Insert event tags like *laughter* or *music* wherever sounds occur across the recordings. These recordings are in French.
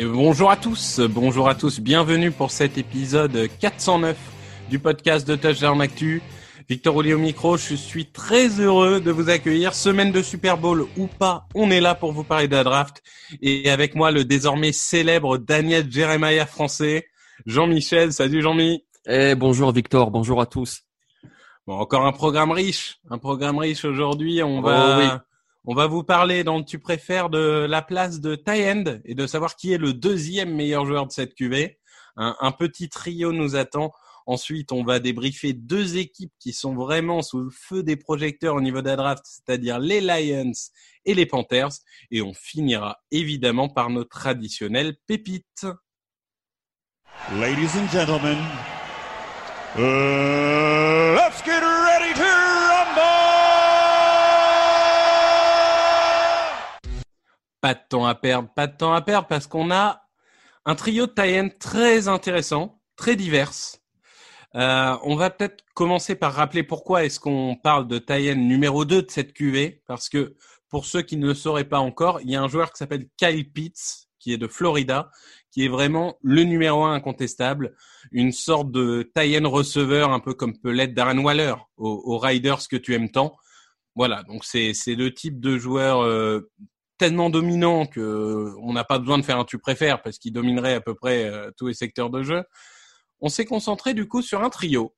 Et bonjour à tous, bonjour à tous, bienvenue pour cet épisode 409 du podcast de Touchdown Actu. Victor Oli au micro, je suis très heureux de vous accueillir. Semaine de Super Bowl ou pas, on est là pour vous parler de la draft. Et avec moi, le désormais célèbre Daniel Jeremiah français, Jean-Michel. Salut Jean-Mi. Eh, bonjour Victor, bonjour à tous. Bon, encore un programme riche, un programme riche aujourd'hui. On va, Oh oui. On va vous parler dans tu préfères de la place de tie end et de savoir qui est le deuxième meilleur joueur de cette QV. Un, petit trio nous attend. Ensuite, on va débriefer deux équipes qui sont vraiment sous le feu des projecteurs au niveau de la draft, c'est-à-dire les Lions et les Panthers. Et on finira évidemment par nos traditionnelles pépites. Ladies and gentlemen, uh, let's to rumble! Pas de temps à perdre, pas de temps à perdre parce qu'on a un trio de tie très intéressant, très divers. Euh, on va peut-être commencer par rappeler pourquoi est-ce qu'on parle de tie numéro 2 de cette QV parce que pour ceux qui ne le sauraient pas encore, il y a un joueur qui s'appelle Kyle Pitts qui est de Florida, qui est vraiment le numéro un incontestable, une sorte de tie receveur un peu comme peut l'être Darren Waller aux, aux Riders que tu aimes tant. Voilà, donc c'est c'est le type de joueur euh, tellement dominant que euh, on n'a pas besoin de faire un tu préfères parce qu'il dominerait à peu près euh, tous les secteurs de jeu. On s'est concentré du coup sur un trio.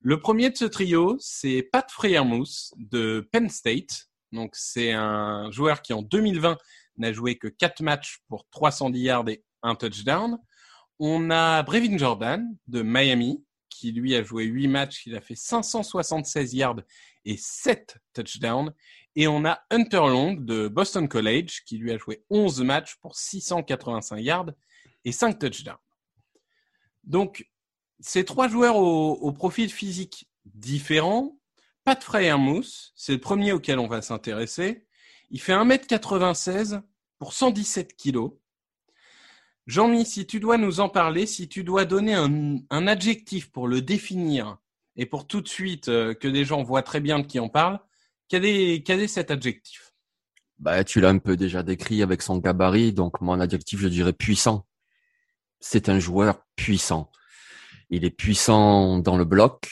Le premier de ce trio, c'est Pat Freiermuth de Penn State. Donc c'est un joueur qui en 2020 n'a joué que 4 matchs pour 310 yards et un touchdown. On a Brevin Jordan de Miami qui lui a joué 8 matchs, il a fait 576 yards et 7 touchdowns. Et on a Hunter Long de Boston College qui lui a joué 11 matchs pour 685 yards et 5 touchdowns. Donc, ces trois joueurs au, profil physique différent. Pat Freiermuth, c'est le premier auquel on va s'intéresser. Il fait 1m96 pour 117 kilos. Jean-Mi, si tu dois nous en parler, si tu dois donner un, un adjectif pour le définir et pour tout de suite euh, que des gens voient très bien de qui on parle, quel est, cet adjectif? Bah, tu l'as un peu déjà décrit avec son gabarit, donc mon adjectif, je dirais puissant. C'est un joueur puissant. Il est puissant dans le bloc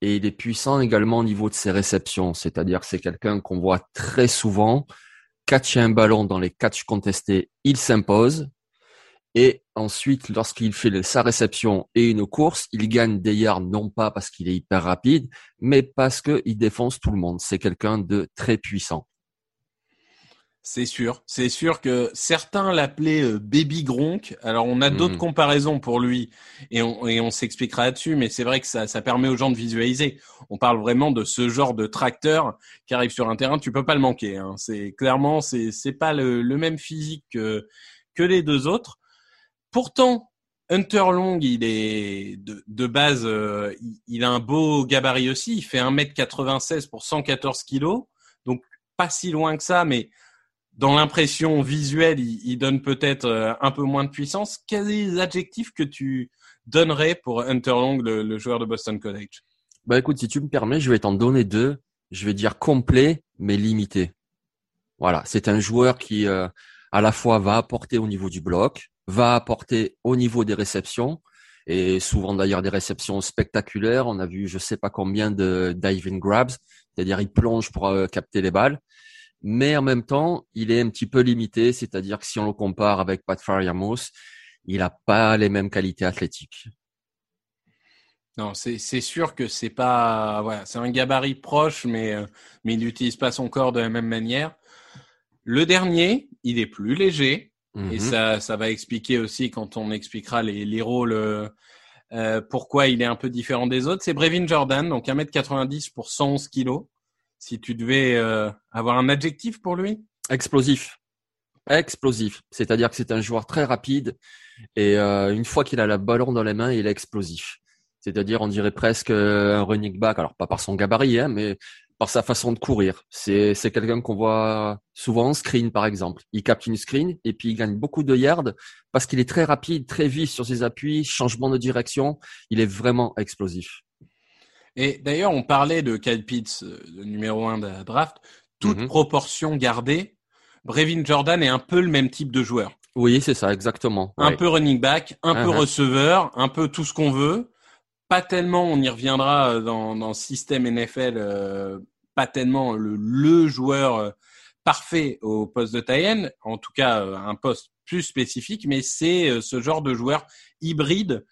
et il est puissant également au niveau de ses réceptions, c'est-à-dire c'est quelqu'un qu'on voit très souvent catcher un ballon dans les catchs contestés, il s'impose et ensuite, lorsqu'il fait sa réception et une course, il gagne des yards non pas parce qu'il est hyper rapide, mais parce qu'il défonce tout le monde. C'est quelqu'un de très puissant. C'est sûr, c'est sûr que certains l'appelaient euh, Baby Gronk. Alors on a d'autres Mhm. comparaisons pour lui et on, et on s'expliquera là-dessus, mais c'est vrai que ça, ça permet aux gens de visualiser. On parle vraiment de ce genre de tracteur qui arrive sur un terrain, tu peux pas le manquer. Hein. C'est clairement, c'est c'est pas le, le même physique que que les deux autres. Pourtant, Hunter Long, il est de, base, euh, il, a un beau gabarit aussi. Il fait 1m96 pour 114 kilos, donc pas si loin que ça, mais dans l'impression visuelle, il, donne peut-être euh, un peu moins de puissance. Quels sont les adjectifs que tu donnerais pour Hunter Long, le, le joueur de Boston College? Bah écoute, si tu me permets, je vais t'en donner deux. Je vais dire complet, mais limité. Voilà, c'est un joueur qui euh, à la fois va apporter au niveau du bloc, va apporter au niveau des réceptions, et souvent d'ailleurs des réceptions spectaculaires. On a vu je sais pas combien de diving grabs, c'est-à-dire il plonge pour euh, capter les balles. Mais en même temps, il est un petit peu limité, c'est-à-dire que si on le compare avec Pat Fryermuth, il n'a pas les mêmes qualités athlétiques. Non, c'est sûr que c'est pas c'est un gabarit proche, mais euh, mais il n'utilise pas son corps de la même manière. Le dernier, il est plus léger et Mhm. ça ça va expliquer aussi quand on expliquera les les rôles euh, euh, pourquoi il est un peu différent des autres. C'est Brevin Jordan, donc 1m90 pour 111 kilos. Si tu devais euh, avoir un adjectif pour lui, Explosif. Explosif. C'est-à-dire que c'est un joueur très rapide et euh, une fois qu'il a le ballon dans les mains, il est explosif. C'est-à-dire, on dirait presque un running back. Alors, pas par son gabarit, hein, mais par sa façon de courir. C'est, c'est quelqu'un qu'on voit souvent en screen, par exemple. Il capte une screen et puis il gagne beaucoup de yards parce qu'il est très rapide, très vif sur ses appuis, changement de direction. Il est vraiment explosif. Et d'ailleurs, on parlait de Kyle Pitts, euh, le numéro un de la draft. Toute Mhm. proportion gardée, Brevin Jordan est un peu le même type de joueur. Oui, c'est ça, exactement. Un Ouais. peu running back, un peu Uh-huh. receveur, un peu tout ce qu'on veut. Pas tellement, on y reviendra euh, dans, dans le système NFL, euh, pas tellement le, joueur euh, parfait au poste de Tayen, en tout cas euh, un poste plus spécifique, mais c'est euh, ce genre de joueur hybride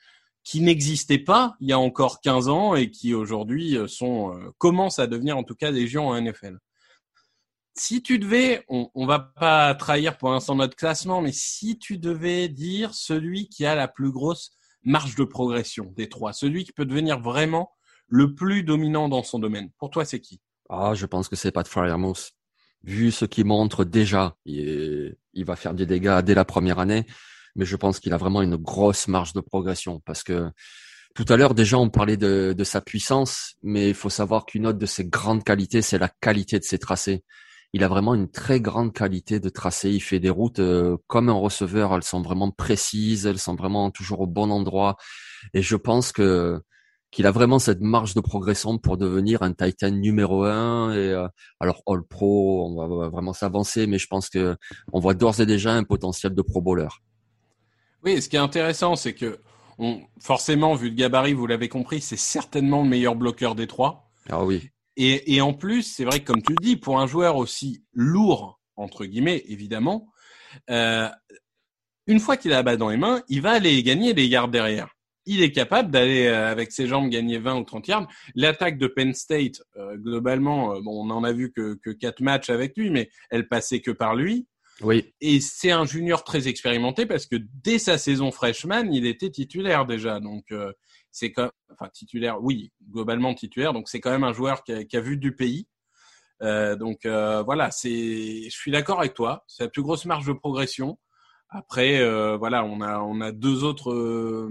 qui n'existait pas il y a encore 15 ans et qui aujourd'hui sont commencent à devenir en tout cas des géants en NFL. Si tu devais, on, on va pas trahir pour l'instant notre classement, mais si tu devais dire celui qui a la plus grosse marge de progression des trois, celui qui peut devenir vraiment le plus dominant dans son domaine, pour toi c'est qui? Ah, je pense que c'est pas de Fryermuth. Vu ce qu'il montre déjà, il, va faire des dégâts dès la première année, mais je pense qu'il a vraiment une grosse marge de progression parce que tout à l'heure déjà on parlait de, de sa puissance, mais il faut savoir qu'une autre de ses grandes qualités, c'est la qualité de ses tracés. Il a vraiment une très grande qualité de tracé. Il fait des routes euh, comme un receveur. Elles sont vraiment précises. Elles sont vraiment toujours au bon endroit. Et je pense que qu'il a vraiment cette marge de progression pour devenir un Titan numéro un. Et euh, alors All Pro, on va- vraiment s'avancer, mais je pense que on voit d'ores et déjà un potentiel de Pro Bowler. Oui, et ce qui est intéressant, c'est que on, forcément, vu le gabarit, vous l'avez compris, c'est certainement le meilleur bloqueur des trois. Ah oui. Et, et en plus, c'est vrai que comme tu le dis, pour un joueur aussi lourd, entre guillemets, évidemment, euh, une fois qu'il a la balle dans les mains, il va aller gagner les yards derrière. Il est capable d'aller euh, avec ses jambes gagner 20 ou 30 yards. L'attaque de Penn State, euh, globalement, euh, bon, on en a vu que, que quatre matchs avec lui, mais elle passait que par lui. Oui. Et c'est un junior très expérimenté parce que dès sa saison freshman, il était titulaire déjà. Donc euh, c'est quand, enfin titulaire, oui, globalement titulaire. Donc c'est quand même un joueur qui a, qui a vu du pays. Euh, donc euh, voilà, c'est, je suis d'accord avec toi. C'est la plus grosse marge de progression. Après, voilà, on a on a deux autres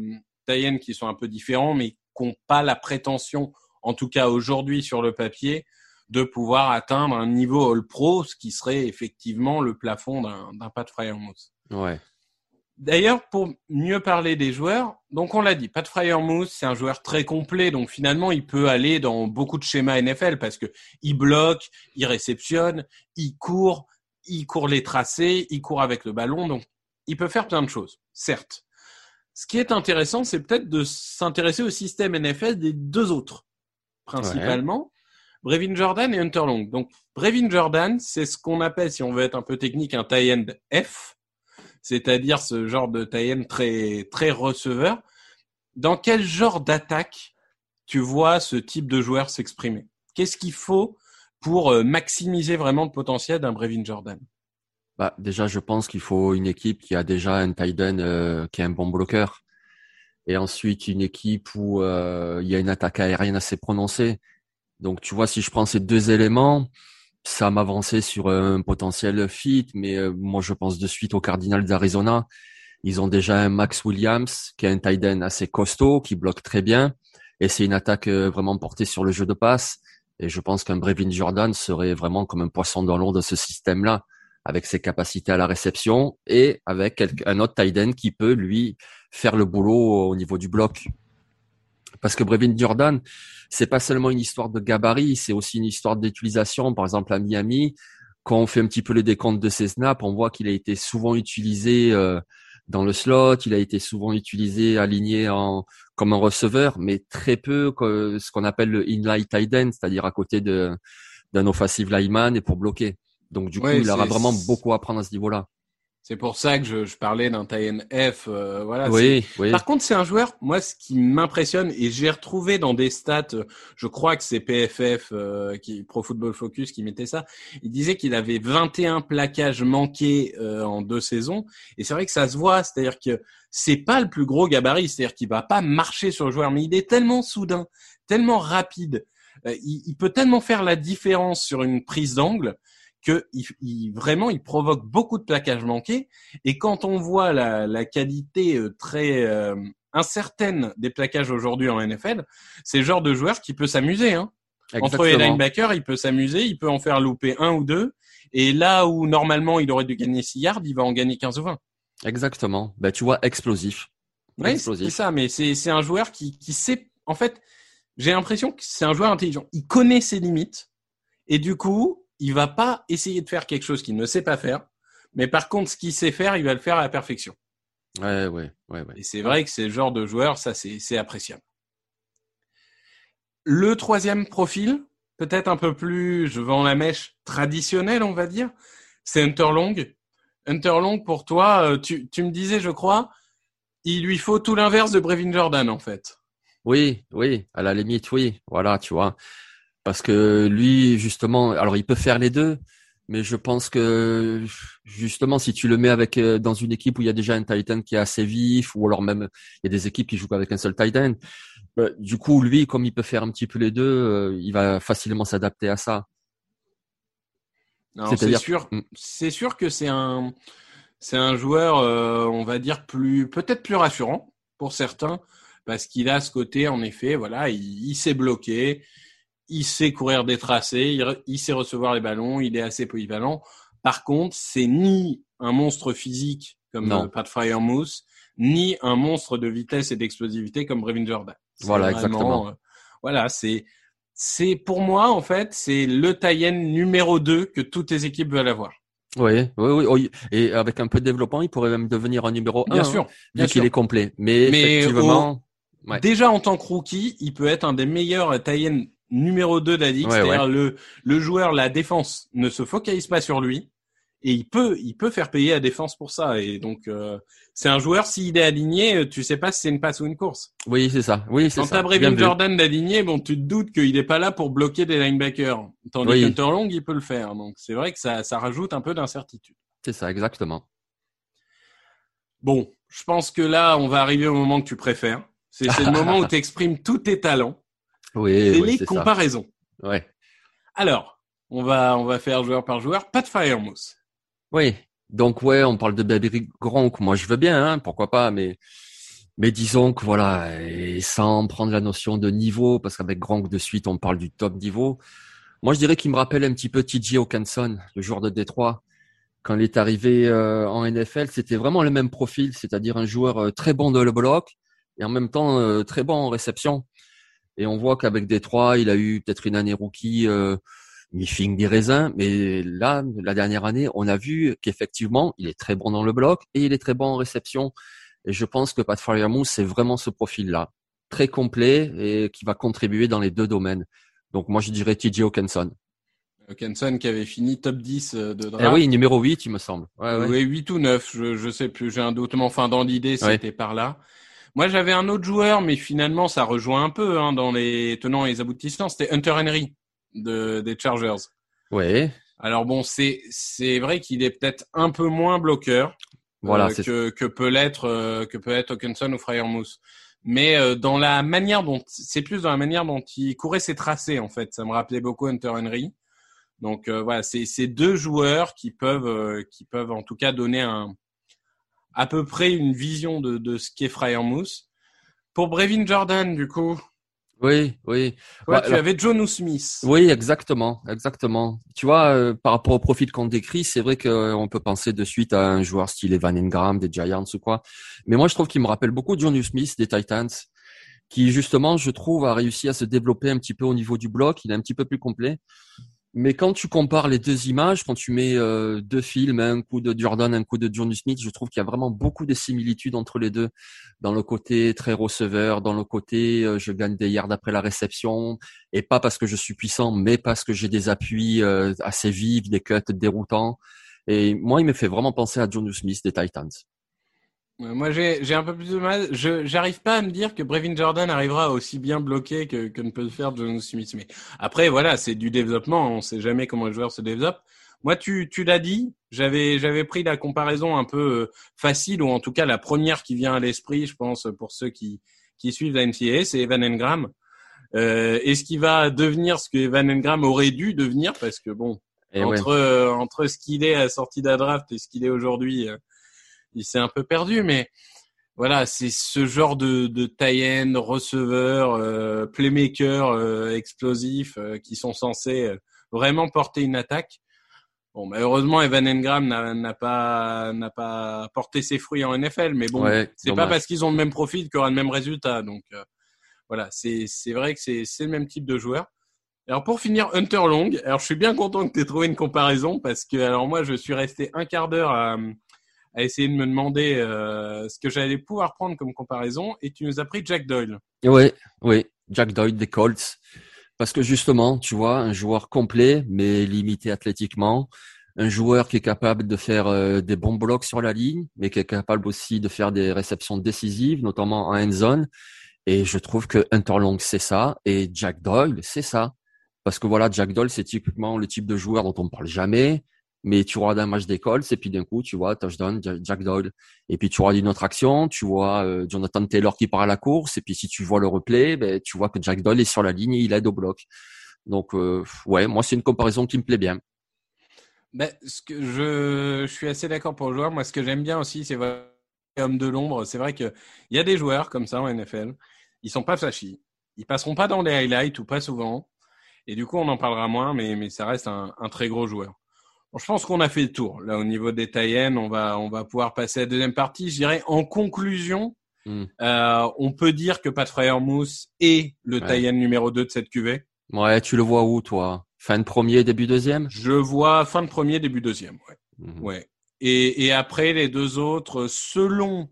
qui sont un peu différents, mais qui n'ont pas la prétention, en tout cas aujourd'hui sur le papier, de pouvoir atteindre un niveau All Pro, ce qui serait effectivement le plafond d'un Pat Fryermuth. Ouais. D'ailleurs, pour mieux parler des joueurs, donc on l'a dit, Pat Fryermuth, c'est un joueur très complet, donc finalement, il peut aller dans beaucoup de schémas NFL parce que il bloque, il réceptionne, il court, il court les tracés, il court avec le ballon, donc il peut faire plein de choses, certes. Ce qui est intéressant, c'est peut-être de s'intéresser au système NFL des deux autres, principalement. Brevin Jordan et Hunter Long. Donc, Brevin Jordan, c'est ce qu'on appelle, si on veut être un peu technique, un tie end F, c'est-à-dire ce genre de tie end très, très receveur. Dans quel genre d'attaque tu vois ce type de joueur s'exprimer? Qu'est-ce qu'il faut pour euh, maximiser vraiment le potentiel d'un Brevin Jordan? Bah, Déjà, je pense qu'il faut une équipe qui a déjà un tight end euh, qui est un bon bloqueur. Et ensuite, une équipe où euh, il y a une attaque aérienne assez prononcée. Donc, tu vois, si je prends ces deux éléments, ça m'avançait sur un potentiel fit. Mais euh, moi, je pense de suite aux Cardinals d'Arizona. Ils ont déjà un Max Williams qui est un tight end assez costaud, qui bloque très bien. Et c'est une attaque vraiment portée sur le jeu de passe. Et je pense qu'un Brevin Jordan serait vraiment comme un poisson dans l'eau de ce système-là, avec ses capacités à la réception et avec un autre tight end qui peut lui faire le boulot au niveau du bloc. Parce que Brevin Jordan, c'est pas seulement une histoire de gabarit, c'est aussi une histoire d'utilisation. Par exemple, à Miami, quand on fait un petit peu le décompte de ses snaps, on voit qu'il a été souvent utilisé euh, dans le slot, il a été souvent utilisé aligné en comme un receveur, mais très peu ce qu'on appelle le inline tight end, c'est-à-dire à côté d'un offensive lineman et pour bloquer. Donc du coup, il aura vraiment beaucoup à apprendre à ce niveau-là. C'est pour ça que je, je parlais d'un tie F. Euh, voilà. Oui, oui. Par contre, c'est un joueur. Moi, ce qui m'impressionne et j'ai retrouvé dans des stats, je crois que c'est PFF, euh, qui Pro Football Focus, qui mettait ça. Il disait qu'il avait 21 plaquages manqués euh, en deux saisons. Et c'est vrai que ça se voit. C'est-à-dire que c'est pas le plus gros gabarit. C'est-à-dire qu'il va pas marcher sur le joueur, mais il est tellement soudain, tellement rapide. Il, il peut tellement faire la différence sur une prise d'angle que il, vraiment il provoque beaucoup de plaquages manqués et quand on voit la, la qualité euh, très euh, incertaine des plaquages aujourd'hui en NFL, c'est le genre de joueur qui peut s'amuser. Hein. Entre les linebackers, il peut s'amuser, il peut en faire louper un ou deux et là où normalement il aurait dû gagner 6 yards, il va en gagner 15 ou 20. Exactement. Ben tu vois explosif. Oui, c'est ça, mais c'est c'est un joueur qui qui sait en fait, j'ai l'impression que c'est un joueur intelligent. Il connaît ses limites et du coup, il va pas essayer de faire quelque chose qu'il ne sait pas faire, mais par contre, ce qu'il sait faire, il va le faire à la perfection. Ouais, ouais, ouais, ouais. Et c'est vrai que c'est le genre de joueur, ça, c'est appréciable. Le troisième profil, peut-être un peu plus, je en la mèche traditionnelle, on va dire, c'est Hunter Long. Hunter Long, pour toi, euh, tu, tu me disais, je crois, il lui faut tout l'inverse de Brevin Jordan, en fait. Oui, oui, à la limite, oui. Voilà, tu vois. Parce que lui, justement, alors il peut faire les deux, mais je pense que justement, si tu le mets avec euh, dans une équipe où il y a déjà un Titan qui est assez vif, ou alors même il y a des équipes qui jouent avec un seul Titan, bah, du coup, lui, comme il peut faire un petit peu les deux, euh, il va facilement s'adapter à ça. C'est sûr, mm. c'est sûr que c'est un, c'est un joueur, euh, on va dire plus, peut-être plus rassurant pour certains, parce qu'il a ce côté, en effet, voilà, il, il s'est bloqué, il sait courir des tracés, il, sait recevoir les ballons, il est assez polyvalent. Par contre, c'est ni un monstre physique comme euh, Pat Fryermouth, ni un monstre de vitesse et d'explosivité comme Brevin Jordan. Voilà, exactement. Euh, voilà, c'est c'est pour moi en fait, c'est le tie numéro 2 que toutes les équipes veulent avoir. Oui, oui, oui, Et avec un peu de développement, il pourrait même devenir un numéro 1. Bien sûr. Hein, vu qu'il est complet. Mais, effectivement. Déjà en tant que rookie, il peut être un des meilleurs tie numéro 2 de la ligue, c'est-à-dire le, le joueur, la défense ne se focalise pas sur lui et il peut, il peut faire payer la défense pour ça. Et donc, euh, c'est un joueur, s'il est aligné, tu sais pas si c'est une passe ou une course. Oui, c'est ça. Oui, c'est ça. Quand t'as Brevin Jordan d'aligné, bon, tu te doutes qu'il est pas là pour bloquer des linebackers. Tandis oui. qu'Hunter Long, il peut le faire. Donc, c'est vrai que ça, ça rajoute un peu d'incertitude. C'est ça, exactement. Bon, je pense que là, on va arriver au moment que tu préfères. C'est le moment où tu exprimes tous tes talents. Oui, c'est les comparaisons. Ouais. Alors, on va, on va faire joueur par joueur. Pas de Firemouth. Oui. Donc ouais, on parle de Baby Gronk. Moi, je veux bien, hein, pourquoi pas, mais mais disons que voilà, et sans prendre la notion de niveau, parce qu'avec Gronk de suite, on parle du top niveau. Moi, je dirais qu'il me rappelle un petit peu TJ Hawkinson, le joueur de Détroit. Quand il est arrivé euh, en NFL, c'était vraiment le même profil, c'est-à-dire un joueur euh, très bon dans le bloc et en même temps euh, très bon en réception. Et on voit qu'avec Détroit, il a eu peut-être une année rookie euh, mi-fing des raisins, mais là, la dernière année, on a vu qu'effectivement, il est très bon dans le bloc et il est très bon en réception. Et je pense que Pat Fryermuth, c'est vraiment ce profil-là, très complet et qui va contribuer dans les deux domaines. Donc moi, je dirais TJ Hawkinson. Hawkinson qui avait fini top 10 euh, de draft. Eh oui, numéro 8, il me semble. Ouais, Oui, 8 ou 9, je, je sais plus, j'ai un doute, mais enfin, dans l'idée, c'était par là. Moi, j'avais un autre joueur, mais finalement, ça rejoint un peu hein, dans les tenants et les aboutissants. C'était Hunter Henry de, des Chargers. Oui. Alors bon, c'est c'est vrai qu'il est peut-être un peu moins bloqueur Voilà, euh, que que peut l'être euh, que peut être Hawkinson ou Fryermuth. Mais euh, dans la manière dont c'est plus dans la manière dont il courait ses tracés en fait, ça me rappelait beaucoup Hunter Henry. Donc euh, voilà, c'est c'est deux joueurs qui peuvent euh, qui peuvent en tout cas donner un à peu près une vision de de ce qu'est Fryermuth. Pour Brevin Jordan du coup, Oui, oui. toi, Ouais, tu alors- avais John Smith. Oui, exactement, exactement. Tu vois, euh, par rapport au profil qu'on décrit, c'est vrai qu'on peut penser de suite à un joueur style Evan Ingram, des Giants ou quoi. Mais moi, je trouve qu'il me rappelle beaucoup John Smith des Titans, qui justement, je trouve, a réussi à se développer un petit peu au niveau du bloc. Il est un petit peu plus complet. Mais quand tu compares les deux images, quand tu mets euh, deux films, un coup de Jordan, un coup de John Smith, je trouve qu'il y a vraiment beaucoup de similitudes entre les deux, dans le côté très receveur, dans le côté euh, je gagne des yards après la réception, et pas parce que je suis puissant, mais parce que j'ai des appuis euh, assez vifs, des cuts déroutants. Et moi, il me fait vraiment penser à John Smith des Titans. Moi, j'ai un peu plus de mal. Je j'arrive pas à me dire que Brevin Jordan arrivera aussi bien bloqué que, que ne peut le faire John Smith. Mais après, voilà, c'est du développement. On sait jamais comment le joueur se développe. Moi, tu tu l'as dit. J'avais j'avais pris la comparaison un peu euh, facile ou en tout cas la première qui vient à l'esprit, je pense, pour ceux qui qui suivent la NCAA, c'est Evan Engram. Euh, Est-ce qu'il va devenir ce que Evan Engram aurait dû devenir? Parce que bon, Et ouais. entre euh, entre ce qu'il est à sortie la draft et ce qu'il est aujourd'hui, euh, il s'est un peu perdu. Mais voilà, c'est ce genre de de tie-end, receveur, euh, playmaker euh, explosif euh, qui sont censés vraiment porter une attaque. Bon, malheureusement, Evan Engram n'a pas n'a pas porté ses fruits en NFL, mais bon, Ouais, c'est pas parce qu'ils ont le même profil qu'il y aura le même résultat. Donc voilà, c'est c'est vrai que c'est c'est le même type de joueur. Alors pour finir, Hunter Long. Alors je suis bien content que tu aies trouvé une comparaison parce que alors moi je suis resté un quart d'heure à, à essayer de me demander euh, ce que j'allais pouvoir prendre comme comparaison et tu nous as pris Jack Doyle. Oui, oui, Jack Doyle des Colts. Parce que justement, tu vois, un joueur complet, mais limité athlétiquement. Un joueur qui est capable de faire euh, des bons blocs sur la ligne, mais qui est capable aussi de faire des réceptions décisives, notamment en end zone. Et je trouve que Hunter Long, c'est ça. Et Jack Doyle, c'est ça. Parce que voilà, Jack Doyle, c'est typiquement le type de joueur dont on ne parle jamais. Mais tu regardes un match des Colts et puis d'un coup, tu vois, touchdown, Ja- Jack Doyle. Et puis tu regardes une autre action, tu vois euh, Jonathan Taylor qui part à la course, et puis si tu vois le replay, ben, tu vois que Jack Doyle est sur la ligne et il aide au bloc. Donc euh, ouais, moi c'est une comparaison qui me plaît bien. Ce que je, suis assez d'accord pour le joueur. Moi, ce que j'aime bien aussi, c'est homme de l'ombre. C'est vrai que il y a des joueurs comme ça en NFL. Ils sont pas flashy. Ils passeront pas dans les highlights ou pas souvent. Et du coup, on en parlera moins, mais, ça reste un très gros joueur. Bon, je pense qu'on a fait le tour. Là, au niveau des tie on va, on va pouvoir passer à la deuxième partie. Je dirais, en conclusion, Hmm. euh, on peut dire que Pat Fryermuth est le Ouais. tie numéro 2 de cette QV. Ouais, tu le vois où toi? Fin de premier, début deuxième? Je vois fin de premier, début deuxième. Ouais. Mhm. Ouais. Et, et après, les deux autres, selon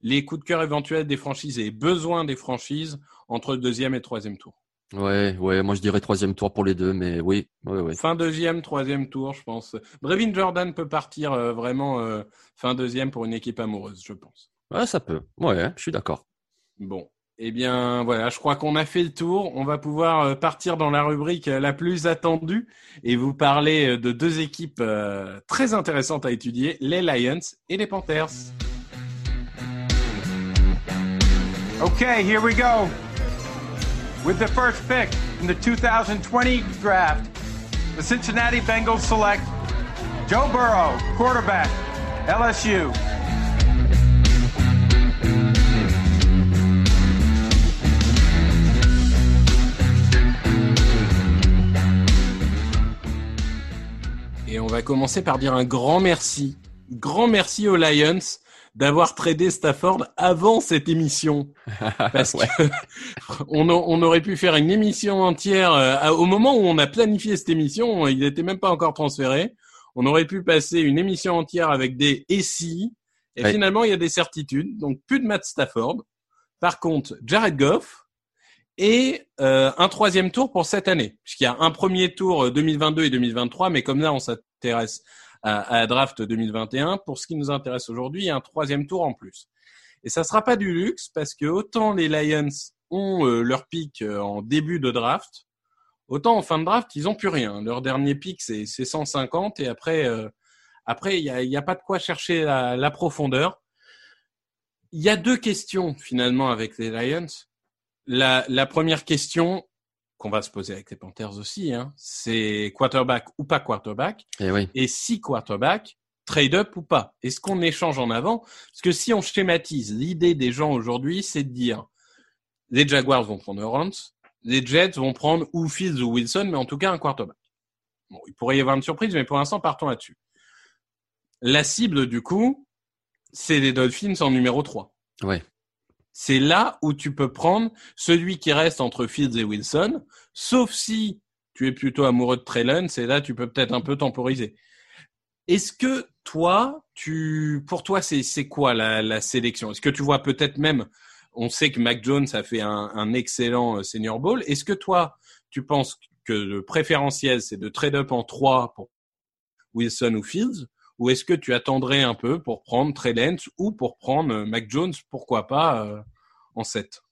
les coups de cœur éventuels des franchises et besoins des franchises, entre deuxième et troisième tour. Ouais, ouais, moi je dirais troisième tour pour les deux, mais oui. Fin deuxième, troisième tour, je pense. Brevin Jordan peut partir euh, vraiment euh, fin deuxième pour une équipe amoureuse, je pense. Ouais, ça peut. Ouais, je suis d'accord. Bon. Eh bien, voilà, je crois qu'on a fait le tour. On va pouvoir euh, partir dans la rubrique la plus attendue et vous parler de deux équipes euh, très intéressantes à étudier, les Lions et les Panthers. Okay, here we go. With the first pick in the 2020 draft, the Cincinnati Bengals select Joe Burrow, quarterback, LSU. Et on va commencer par dire un grand merci. Grand merci aux Lions d'avoir tradé Stafford avant cette émission. *laughs* Parce Ouais. que *laughs* on, a- on aurait pu faire une émission entière. euh, au moment où on a planifié cette émission, il n'était même pas encore transféré. On aurait pu passer une émission entière avec des et si. Et Ouais. finalement, il y a des certitudes. Donc, plus de Matt Stafford. Par contre, Jared Goff et euh, un troisième tour pour cette année. Puisqu'il y a un premier tour euh, 2022 et 2023, mais comme là, on s'intéresse à, la draft 2021. Pour ce qui nous intéresse aujourd'hui, il y a un troisième tour en plus. Et ça sera pas du luxe parce que autant les Lions ont euh, leur pick euh, en début de draft, Autant en fin de draft, ils ont plus rien. Leur dernier pick, c'est 150 et après, euh, après il n'y a, y a, pas de quoi chercher la, la profondeur. Il y a deux questions finalement avec les Lions. La, la première question qu'on va se poser avec les Panthers aussi, hein, c'est quarterback ou pas quarterback. Et, oui. et si quarterback, trade up ou pas Est-ce qu'on échange en avant? Parce que si on schématise, l'idée des gens aujourd'hui, c'est de dire les Jaguars vont prendre Lawrence, les Jets vont prendre ou Fields ou Wilson, mais en tout cas un quarterback. Bon, il pourrait y avoir une surprise, mais pour l'instant, partons là-dessus. La cible, du coup, c'est les Dolphins en numéro 3. Ouais. C'est là où tu peux prendre celui qui reste entre Fields et Wilson, sauf si tu es plutôt amoureux de Trellon, c'est là tu peux peut-être un peu temporiser. Est-ce que toi, tu, pour toi, c'est quoi la, la sélection? Est-ce que tu vois peut-être même on sait que Mac Jones a fait un, excellent euh, senior ball. Est-ce que toi, tu penses que le préférentiel, c'est de trade up en 3 pour Wilson ou Fields? Ou est-ce que tu attendrais un peu pour prendre Trey Lance ou pour prendre euh, Mac Jones, pourquoi pas, euh, en 7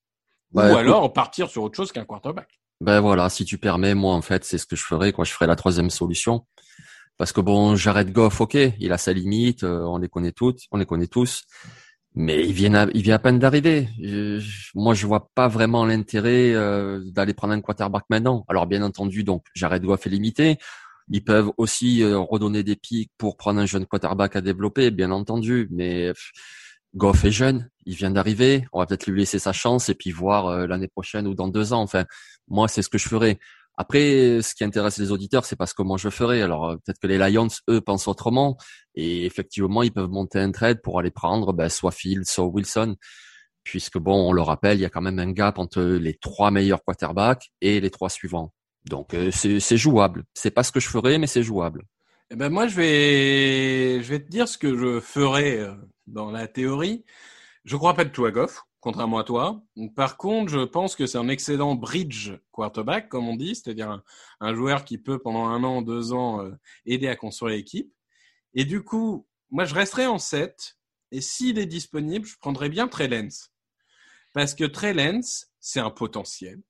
Ou alors partir sur autre chose qu'un quarterback Ben voilà, si tu permets, moi en fait, c'est ce que je ferais. Quoi. Je ferais la troisième solution. Parce que bon, Jared Goff, ok, il a sa limite, on les connaît toutes, on les connaît tous mais il vient à, il vient à peine d'arriver. Moi, je vois pas vraiment l'intérêt euh, d'aller prendre un quarterback maintenant. Alors, bien entendu, donc Jared Goff est limité. Ils peuvent aussi euh, redonner des pics pour prendre un jeune quarterback à développer, bien entendu. Mais Goff est jeune, il vient d'arriver. On va peut-être lui laisser sa chance et puis voir euh, l'année prochaine ou dans deux ans. Enfin, moi, c'est ce que je ferais. Après, ce qui intéresse les auditeurs, c'est parce que moi je ferais. Alors euh, peut-être que les Lions, eux, pensent autrement. Et effectivement, ils peuvent monter un trade pour aller prendre ben, soit Field, soit Wilson. Puisque bon, on le rappelle, il y a quand même un gap entre les trois meilleurs quarterbacks et les trois suivants. Donc euh, c'est jouable. C'est pas ce que je ferais, mais c'est jouable. Eh ben moi, je vais, je vais te dire ce que je ferais euh, dans la théorie. Je crois pas de tout à Goff contrairement à toi. Par contre, je pense que c'est un excellent bridge quarterback, comme on dit, c'est-à-dire un, joueur qui peut pendant un an, deux ans euh, aider à construire l'équipe. Et du coup, moi, je resterai en 7. Et s'il est disponible, je prendrais bien Trey. Parce que Trey c'est un potentiel.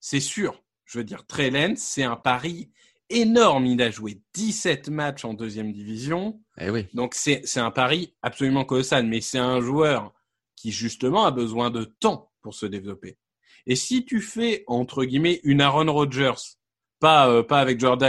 C'est sûr. Je veux dire, Trey Lance, c'est un pari énorme. Il a joué 17 matchs en deuxième division. Eh oui. Donc, c'est un pari absolument colossal. Mais c'est un joueur qui justement a besoin de temps pour se développer. Et si tu fais entre guillemets une Aaron Rodgers, pas euh, pas avec Jordan.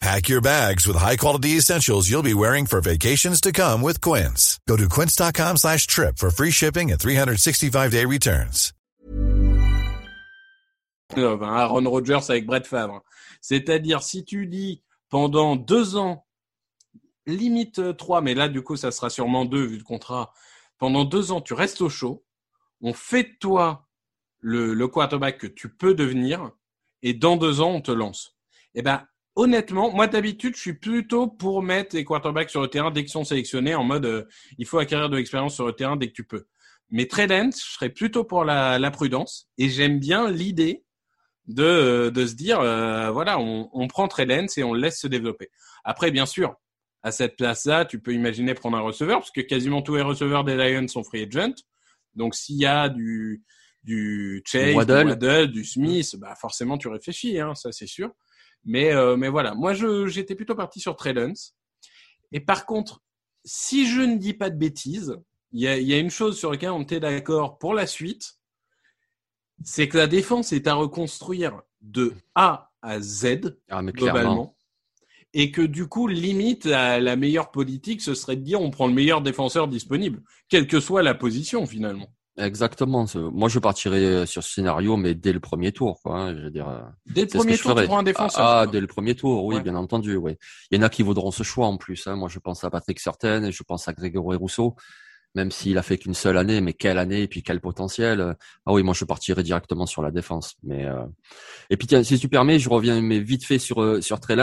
Pack your bags with high-quality essentials you'll be wearing for vacations to come with Quince. Go to quince.com slash trip for free shipping and 365-day returns. Aaron Rodgers avec Brett Favre. C'est-à-dire, si tu dis pendant deux ans, limite trois, mais là, du coup, ça sera sûrement deux vu le contrat, pendant deux ans, tu restes au chaud, on fait de toi le, le quarterback que tu peux devenir, et dans deux ans, on te lance. Eh ben, honnêtement, moi d'habitude, je suis plutôt pour mettre les quarterbacks sur le terrain dès qu'ils sont sélectionnés, en mode euh, il faut acquérir de l'expérience sur le terrain dès que tu peux. Mais très je serais plutôt pour la, la prudence, et j'aime bien l'idée de, euh, de se dire, euh, voilà, on, on prend très et on le laisse se développer. Après, bien sûr, à cette place-là, tu peux imaginer prendre un receveur, parce que quasiment tous les receveurs des Lions sont free agent. Donc s'il y a du, du Chase, du Waddle, du Smith, bah forcément tu réfléchis, hein, ça c'est sûr. Mais, euh, mais voilà, moi j'étais plutôt parti sur Trey Et par contre, si je ne dis pas de bêtises, il y a, y a, une chose sur laquelle on était d'accord pour la suite, c'est que la défense est à reconstruire de A à Z, ah, globalement. et que du coup, limite, la, la meilleure politique, ce serait de dire on prend le meilleur défenseur disponible, quelle que soit la position finalement. Exactement. Moi, je partirais sur ce scénario, mais dès le premier tour, quoi. Hein, je veux dire. Dès le premier tour, tu prends un défenseur. Ah, ah dès le premier tour, oui, bien entendu, oui. Il y en a qui voudront ce choix en plus. Hein. Moi, je pense à Patrick Certain, je pense à Grégory Rousseau même s'il a fait qu'une seule année, mais quelle année et puis quel potentiel. Ah oui, moi je partirais directement sur la défense. Mais euh... et puis tiens, si tu permets, je reviens mais vite fait sur euh, sur Trey.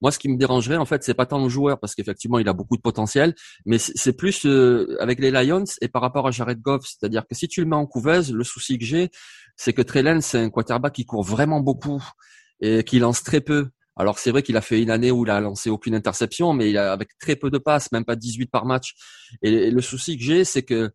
Moi, ce qui me dérangerait en fait, c'est pas tant le joueur parce qu'effectivement il a beaucoup de potentiel, mais c'est plus euh, avec les Lions et par rapport à Jared Goff, c'est-à-dire que si tu le mets en couveuse, le souci que j'ai, c'est que Trey Lance c'est un quarterback qui court vraiment beaucoup et qui lance très peu. Alors c'est vrai qu'il a fait une année où il a lancé aucune interception, mais il a avec très peu de passes, même pas 18 par match. Et, le souci que j'ai, c'est que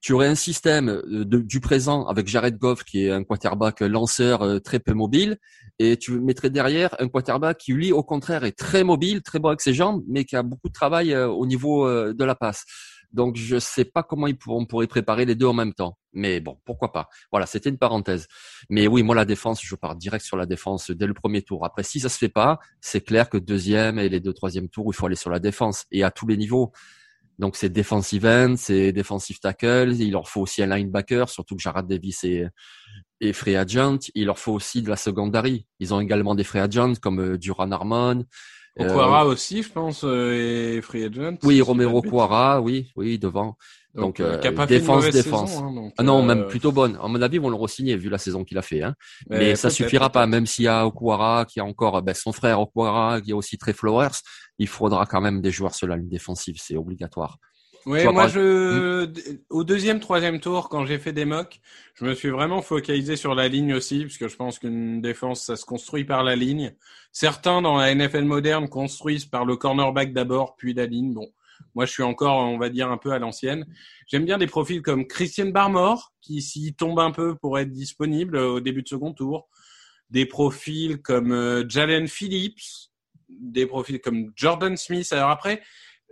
tu aurais un système du présent avec Jared Goff qui est un quarterback lanceur euh, très peu mobile, et tu mettrais derrière un quarterback qui lui au contraire est très mobile, très bon avec ses jambes, mais qui a beaucoup de travail euh, au niveau euh, de la passe. Donc je sais pas comment ils pourront, on pourrait préparer les deux en même temps. Mais bon, pourquoi pas. Voilà, c'était une parenthèse. Mais oui, moi la défense, je pars direct sur la défense dès le premier tour. Après, si ça se fait pas, c'est clair que deuxième et les deux troisième tours, il faut aller sur la défense et à tous les niveaux. Donc c'est defensive end, c'est defensive tackle. Il leur faut aussi un linebacker, surtout que Jared Davis est, est free agent. Il leur faut aussi de la secondary. Ils ont également des free agents comme euh, Duran Harmon. Okwara euh, aussi, je pense, euh, est free agent. Oui, Romero Okwara, oui, oui, devant. Donc, euh, défense, défense. Hein, ah non, même plutôt bonne. À mon avis, ils vont le re-signer vu la saison qu'il a fait. Hein. Mais, ça suffira pas, même s'il y a Okwara, qui a encore ben, son frère Okwara, qui a aussi très Flowers, il faudra quand même des joueurs sur la ligne défensive, c'est obligatoire. Oui, moi je au deuxième, troisième tour, quand j'ai fait des mocks, je me suis vraiment focalisé sur la ligne aussi, parce que je pense qu'une défense, ça se construit par la ligne. Certains dans la NFL moderne construisent par le cornerback d'abord, puis la ligne. Bon, moi je suis encore, on va dire, un peu à l'ancienne. J'aime bien des profils comme Christian Barmore, qui s'y tombe un peu pour être disponible au début de second tour. Des profils comme euh, Jalen Phillips, des profils comme Jordan Smith. Alors après,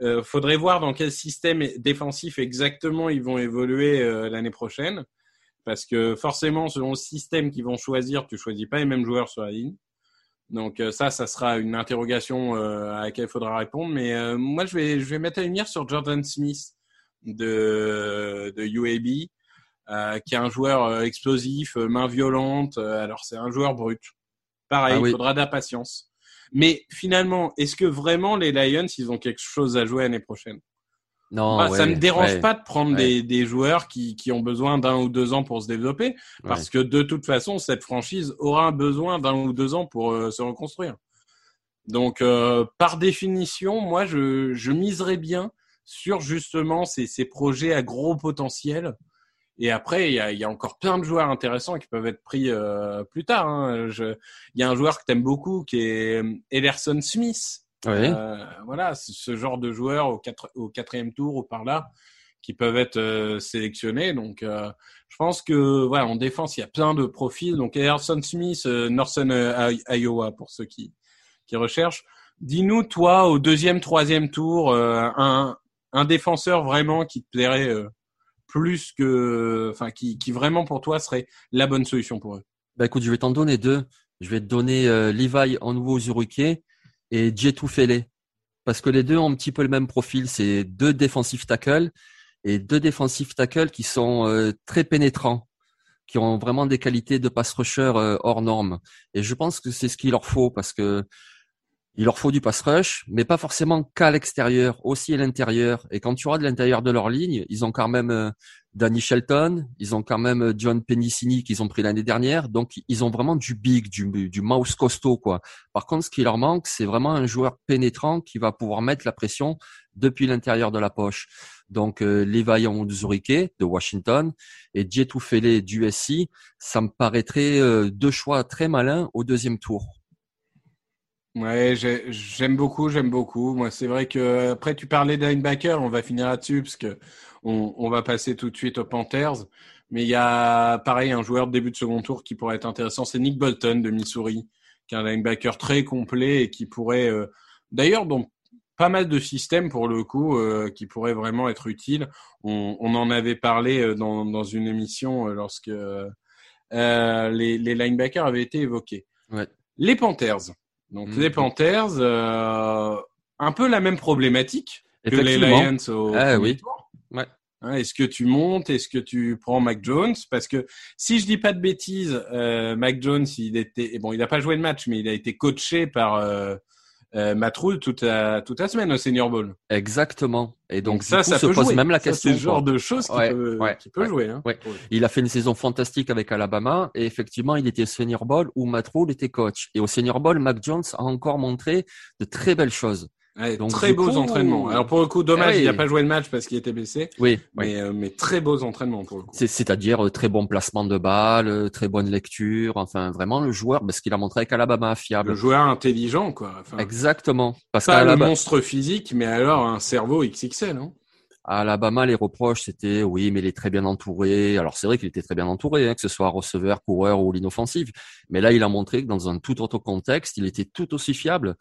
euh, faudrait voir dans quel système défensif exactement ils vont évoluer euh, l'année prochaine. Parce que forcément, selon le système qu'ils vont choisir, tu choisis pas les mêmes joueurs sur la ligne. Donc euh, ça, ça sera une interrogation à laquelle il faudra répondre. Mais moi, je vais, je vais mettre la lumière sur Jordan Smith de, de UAB, qui est un joueur explosif, main violente. alors c'est un joueur brut. Pareil, ah il faudra de la patience. Mais finalement, est-ce que vraiment les Lions, ils ont quelque chose à jouer l'année prochaine? Non, Ça ça me dérange pas de prendre des, des, joueurs qui, qui ont besoin d'un ou deux ans pour se développer, parce que de toute façon, cette franchise aura besoin d'un ou deux ans pour euh, se reconstruire. Donc, euh, par définition, moi, je, je miserais bien sur justement ces, ces projets à gros potentiel et après, il y a, y a, encore plein de joueurs intéressants qui peuvent être pris euh, plus tard. Hein. Il y a un joueur que t'aimes beaucoup qui est euh, Ellerson Smith. Oui. Euh, voilà, ce genre de joueurs au, quatre, au quatrième tour ou par là qui peuvent être euh, sélectionnés. Donc, euh, je pense que voilà, en défense, il y a plein de profils. Donc, Ellerson Smith, Northern Iowa pour ceux qui qui recherchent. Dis-nous, toi, au deuxième, troisième tour, un un défenseur vraiment qui te plairait plus que, enfin, qui, qui vraiment pour toi serait la bonne solution pour eux Bah écoute, je vais t'en donner deux. Je vais te donner euh, Levi en nouveau Zuruke et Jetou Fele. Parce que les deux ont un petit peu le même profil. C'est deux défensifs tackles et deux défensifs tackles qui sont euh, très pénétrants, qui ont vraiment des qualités de pass rusher euh, hors normes. Et je pense que c'est ce qu'il leur faut parce que il leur faut du pass rush, mais pas forcément qu'à l'extérieur, aussi à l'intérieur. Et quand tu auras de l'intérieur de leur ligne, ils ont quand même euh, Danny Shelton, ils ont quand même euh, John Penicini qu'ils ont pris l'année dernière. Donc, ils ont vraiment du big, du, mouse costaud, quoi. Par contre, ce qui leur manque, c'est vraiment un joueur pénétrant qui va pouvoir mettre la pression depuis l'intérieur de la poche. Donc, euh, Levi de Washington et Jetou Fele du SC, ça me paraîtrait euh, deux choix très malins au deuxième tour. Ouais, j'aime beaucoup, j'aime beaucoup. Moi, c'est vrai que après tu parlais d'Einbacker, on va finir là-dessus parce que on, on, va passer tout de suite aux Panthers. Mais il y a pareil un joueur de début de second tour qui pourrait être intéressant, c'est Nick Bolton de Missouri, qui est un linebacker très complet et qui pourrait, euh, d'ailleurs, donc pas mal de systèmes pour le coup, euh, qui pourraient vraiment être utiles. On, on en avait parlé euh, dans, dans une émission lorsque les, les linebackers avaient été évoqués. Ouais. Les Panthers. Donc Mhm. les Panthers, euh, un peu la même problématique que les. Lions au Ah, premier oui. tour. Ouais. Hein, Est-ce que tu montes Est-ce que tu prends Mac Jones? Parce que si je dis pas de bêtises, euh, Mac Jones, il était bon, il n'a pas joué le match, mais il a été coaché par euh, euh, toute la toute la semaine au Senior Bowl. Exactement. Et donc, ça, coup, ça se peut pose jouer. même la Ça, question. C'est le genre de choses qui Ouais, peut, ouais, qui peut ouais, jouer. Hein. Il a fait une saison fantastique avec Alabama et effectivement, il était au Senior Bowl où Matt Rule était coach. Et au Senior Bowl, Mac Jones a encore montré de très belles choses. Ouais, Donc, très beaux coup- entraînements. Alors pour le coup, dommage, Ah oui. il n'a pas joué le match parce qu'il était blessé. Oui, oui. Mais, euh, mais très beaux entraînements pour le coup. C'est- C'est-à-dire euh, très bon placement de balle, euh, très bonne lecture, enfin vraiment le joueur, parce qu'il a montré avec Alabama fiable. Le joueur intelligent, quoi. Enfin, Exactement. Parce pas le monstre physique, mais alors un cerveau XXL. Hein. à Alabama, les reproches c'était oui, mais il est très bien entouré. Alors c'est vrai qu'il était très bien entouré, hein, que ce soit receveur, coureur ou l'inoffensive. Mais là, il a montré que dans un tout autre contexte, il était tout aussi fiable.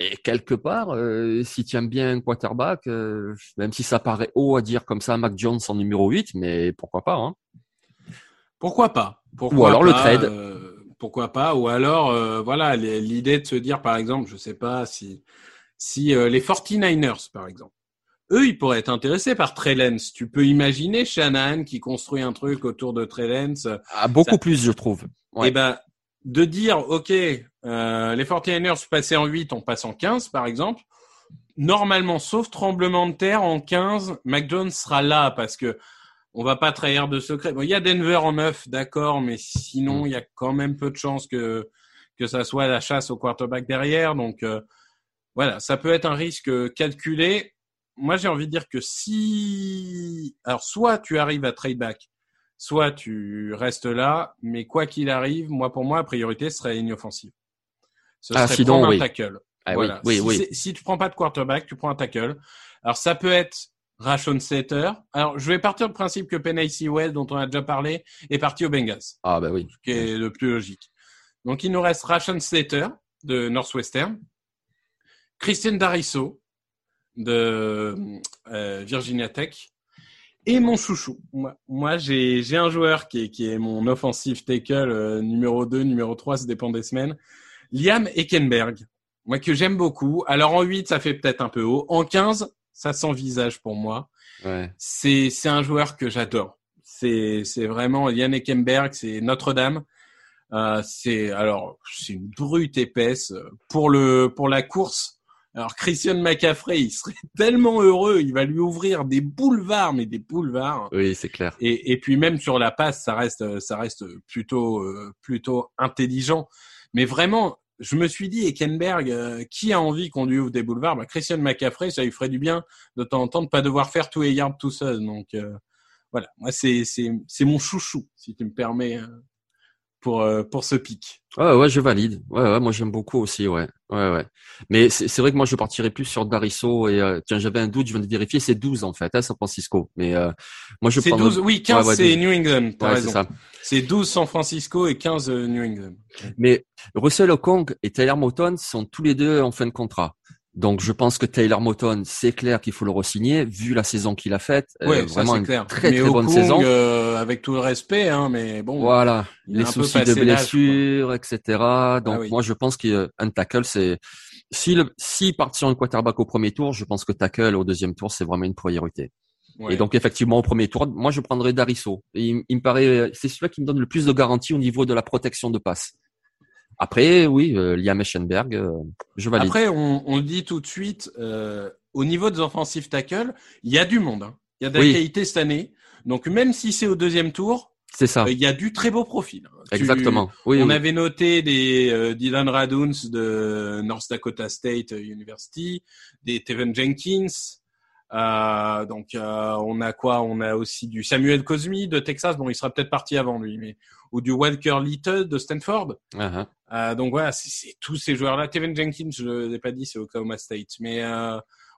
Et quelque part, euh, si tu aimes bien un quarterback, euh, même si ça paraît haut à dire comme ça, Mac Jones en numéro 8, mais pourquoi pas hein Pourquoi pas? Pourquoi Ou alors le pas, trade. euh, pourquoi pas? Ou alors, euh, voilà, l'idée de se dire, par exemple, je sais pas si si euh, les 49ers, par exemple, eux, ils pourraient être intéressés par Trey Lance. Tu peux imaginer Shanahan qui construit un truc autour de Trey Lance. ah, Beaucoup Ça- plus, je trouve. Ouais. Et ben, de dire, OK, euh, les 49ers passaient en 8, on passe en 15, par exemple. Normalement, sauf tremblement de terre, en 15, Mac Jones sera là parce que on va pas trahir de secret. Bon, il y a Denver en 9, d'accord, mais sinon, il y a quand même peu de chances que, que ça soit la chasse au quarterback derrière. Donc, euh, voilà, ça peut être un risque calculé. Moi, j'ai envie de dire que si, alors, soit tu arrives à trade back, soit tu restes là, mais quoi qu'il arrive, moi, pour moi, la priorité serait ligne offensive. Ce Ah, serait sinon, prendre oui. un tackle. Ah, voilà. oui, oui, si, si tu prends pas de quarterback, tu prends un tackle. Alors, ça peut être Rashon Setter. Alors, je vais partir du principe que Penny Sewell, dont on a déjà parlé, est parti aux Bengals Ah bah oui. ce qui est le plus logique. Donc, il nous reste Rashon Slater de Northwestern, Christian Darisso de euh, Virginia Tech et mon chouchou. Moi, moi j'ai un joueur qui est, qui est mon offensive tackle euh, numéro 2, numéro 3, ça dépend des semaines. Liam Eckenberg. Moi, que j'aime beaucoup. Alors, en 8, ça fait peut-être un peu haut. En 15, ça s'envisage pour moi Ouais. c'est un joueur que j'adore. C'est vraiment Yann Eckenberg, c'est Notre-Dame. Euh, c'est alors c'est une brute épaisse pour le pour la course. Alors Christian McCaffrey, il serait *laughs* tellement heureux, il va lui ouvrir des boulevards, mais des boulevards. Oui, c'est clair. Et, et puis même sur la passe, ça reste ça reste plutôt euh, plutôt intelligent. Mais vraiment, je me suis dit Eckenberg, euh, qui a envie qu'on lui ouvre des boulevards? Bah, Christian McCaffrey, ça lui ferait du bien de temps en temps de pas devoir faire tous les yards tout seul. Donc euh, voilà, moi c'est c'est c'est mon chouchou, si tu me permets, euh, pour euh, pour ce pic. Ouais, ouais, je valide. Ouais, ouais, moi j'aime beaucoup aussi, ouais. Ouais, ouais. Mais c'est vrai que moi je partirais plus sur Darisso et euh, tiens, j'avais un doute, je viens de vérifier, c'est 12 en fait, hein, San Francisco. Mais euh, moi je C'est prends 12, oui, 15 Ouais, ouais, c'est 12. New England, t'as Ouais, c'est raison. ça. C'est 12 San Francisco et 15 euh, New England. Mais Russell Okong et Taylor Moton sont tous les deux en fin de contrat. Donc je pense que Taylor Moton, c'est clair qu'il faut le re-signer vu la saison qu'il a faite. Euh, Ouais, vraiment une clair. très mais très bonne saison. euh, avec tout le respect, hein, mais bon. Voilà, les soucis de passé l'âge, blessure, etc. Donc Ah oui. moi je pense qu'un tackle c'est si le si part sur un quarterback au premier tour, je pense que tackle au deuxième tour c'est vraiment une priorité. Ouais. Et donc effectivement au premier tour, moi je prendrais Darisso. Et il, il me paraît c'est celui qui me donne le plus de garantie au niveau de la protection de passe. Après oui, euh, Liam Eschenberg, euh, je valide. Après, on, on le dit tout de suite, euh, au niveau des offensive tackle, il y a du monde. hein. Il y a de la Oui. qualité cette année. Donc même si c'est au deuxième tour, c'est ça. euh, il y a du très beau profil. hein. Tu- Exactement. Oui, on oui. avait noté des euh, Dylan Raduns de North Dakota State University, des Teven Jenkins. Euh, donc euh, on a quoi? On a aussi du Samuel Cosmi de Texas. Bon, il sera peut-être parti avant lui, mais ou du Walker Little de Stanford. Uh-huh. Euh, donc voilà, c'est tous ces joueurs-là. Teven Jenkins, je ne l'ai pas dit, c'est Oklahoma State. Mais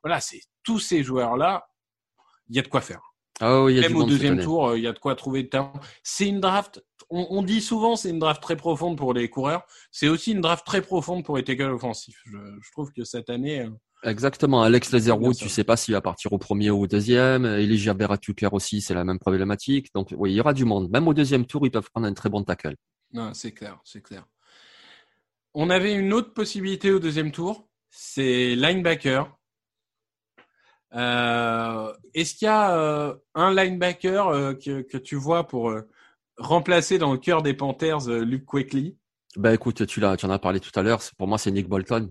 voilà, c'est tous ces joueurs-là. Il y a de quoi faire. Y a du Même au deuxième tour, il y a de quoi trouver de talent. C'est une draft. On, on dit souvent c'est une draft très profonde pour les coureurs. C'est aussi une draft très profonde pour les tackles offensifs. Je, je trouve que cette année, euh, Exactement. Alex Leatherwood, ça. tu sais pas s'il va partir au premier ou au deuxième. Elijah Beratucler aussi, c'est la même problématique. Donc oui, il y aura du monde. Même au deuxième tour, ils peuvent prendre un très bon tackle. non, c'est clair, c'est clair. on avait une autre possibilité au deuxième tour, c'est linebacker. Euh, Est-ce qu'il y a euh, un linebacker euh, que, que, tu vois pour remplacer dans le cœur des Panthers euh, Luke Quickly Ben écoute, tu, l'as, tu en as parlé tout à l'heure. Pour moi, c'est Nick Bolton.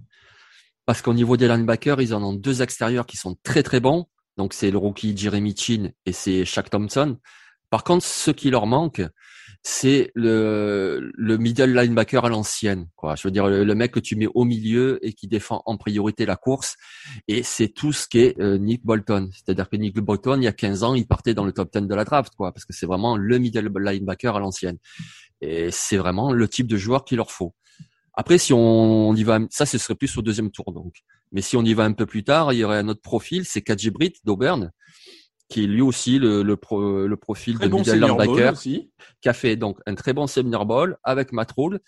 Parce qu'au niveau des linebackers, ils en ont deux extérieurs qui sont très très bons. Donc c'est le rookie Jeremy Chin et c'est Shaq Thompson. Par contre, ce qui leur manque, c'est le, le middle linebacker à l'ancienne. Quoi. Je veux dire, le, mec que tu mets au milieu et qui défend en priorité la course. Et c'est tout ce qu'est euh, Nick Bolton. C'est-à-dire que Nick Bolton, il y a 15 ans, il partait dans le top 10 de la draft, quoi, parce que c'est vraiment le middle linebacker à l'ancienne. Et c'est vraiment le type de joueur qu'il leur faut. Après, si on, y va, ça, ce serait plus au deuxième tour, donc. Mais si on y va un peu plus tard, il y aurait un autre profil, c'est Kadji Britt d'Auburn, qui est lui aussi le, le, pro, le profil très de bon aussi. qui a fait donc un très bon senior ball avec Matt Rule.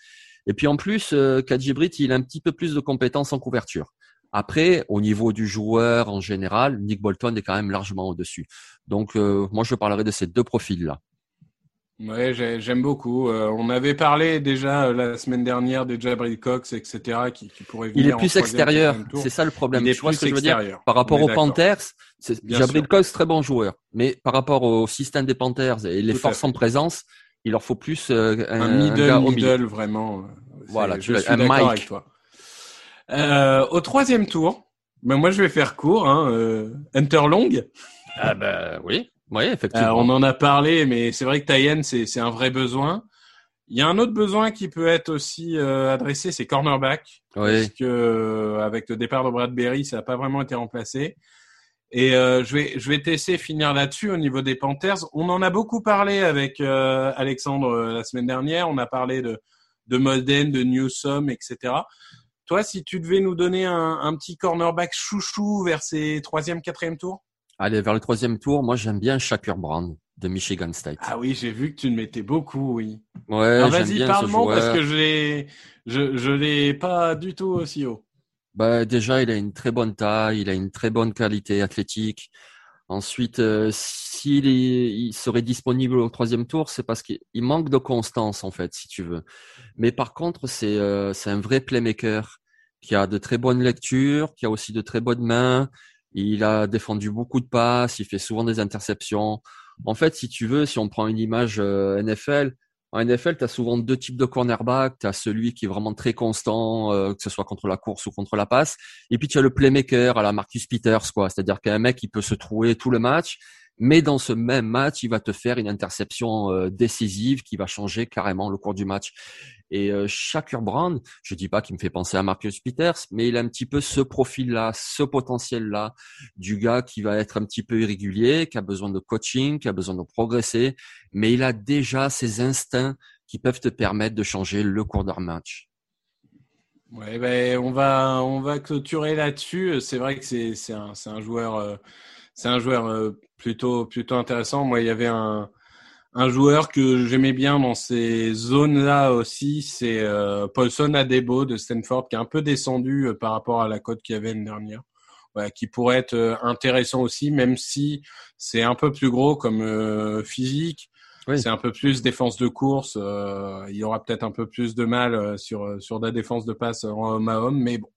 Et puis en plus, euh, Kadji Britt, il a un petit peu plus de compétences en couverture. Après, au niveau du joueur en général, Nick Bolton est quand même largement au-dessus. Donc, euh, moi, je parlerai de ces deux profils-là. Ouais, j'aime beaucoup. Euh, on avait parlé déjà euh, la semaine dernière de Jabril Cox, etc., qui, qui pourrait venir. Il est plus extérieur. C'est ça le problème. Il est tu vois plus ce que je veux dire extérieur. Par rapport aux. Panthers, Jabril sûr. Cox, très bon joueur. Mais par rapport au système des Panthers et les Tout forces en présence, il leur faut plus euh, un, Un middle, gars au middle, milieu. vraiment. Voilà, je suis un d'accord Mike. avec toi. Euh, au troisième tour, ben moi je vais faire court, hein, euh, Hunter Long. Ah ben oui, oui, Euh, effectivement. on en a parlé, mais c'est vrai que Tayen, c'est c'est un vrai besoin. Il y a un autre besoin qui peut être aussi euh, adressé, c'est cornerback. Oui. Parce que euh, avec le départ de Bradbury, ça n'a pas vraiment été remplacé. Et euh, je vais je vais te laisser finir là-dessus au niveau des Panthers. On en a beaucoup parlé avec euh, Alexandre la semaine dernière. On a parlé de de Molden, de Newsom, etc. Toi, si tu devais nous donner un, un petit cornerback chouchou vers ces troisième, quatrième tours? Allez, vers le troisième tour, moi j'aime bien Shakur Brown de Michigan State. Ah oui, j'ai vu que tu le mettais beaucoup, oui. ouais, vas-y, parle-moi parce que je l'ai, je, je l'ai pas du tout aussi haut. Bah, déjà, il a une très bonne taille, il a une très bonne qualité athlétique. Ensuite, euh, s'il est- il serait disponible au troisième tour, c'est parce qu'il il manque de constance, en fait, si tu veux. Mais par contre, c'est euh, c'est un vrai playmaker qui a de très bonnes lectures, qui a aussi de très bonnes mains. Il a défendu beaucoup de passes, il fait souvent des interceptions. En fait, si tu veux, si on prend une image euh, NFL, en NFL, tu as souvent deux types de cornerback. Tu as celui qui est vraiment très constant, euh, que ce soit contre la course ou contre la passe. Et puis tu as le playmaker à la Marcus Peters, quoi. C'est-à-dire qu'un mec qui peut se trouver tout le match, mais dans ce même match, il va te faire une interception euh, décisive qui va changer carrément le cours du match. Et euh, Shakur Brown, je dis pas qu'il me fait penser à Marcus Peters, mais il a un petit peu ce profil-là, ce potentiel-là du gars qui va être un petit peu irrégulier, qui a besoin de coaching, qui a besoin de progresser, mais il a déjà ces instincts qui peuvent te permettre de changer le cours d'un match. Ouais, ben on va, on va clôturer là-dessus. C'est vrai que c'est, un, un joueur, euh, c'est un joueur euh, plutôt, plutôt intéressant. Moi, il y avait un, un joueur que j'aimais bien dans ces zones-là aussi, c'est euh, Paulson Adebo de Stanford, qui est un peu descendu euh, par rapport à la cote qu'il y avait l'année dernière. Ouais, qui pourrait être euh, intéressant aussi, même si c'est un peu plus gros comme euh, physique. Oui. C'est un peu plus défense de course. euh, il y aura peut-être un peu plus de mal euh, sur sur la défense de passe en homme à homme, mais bon,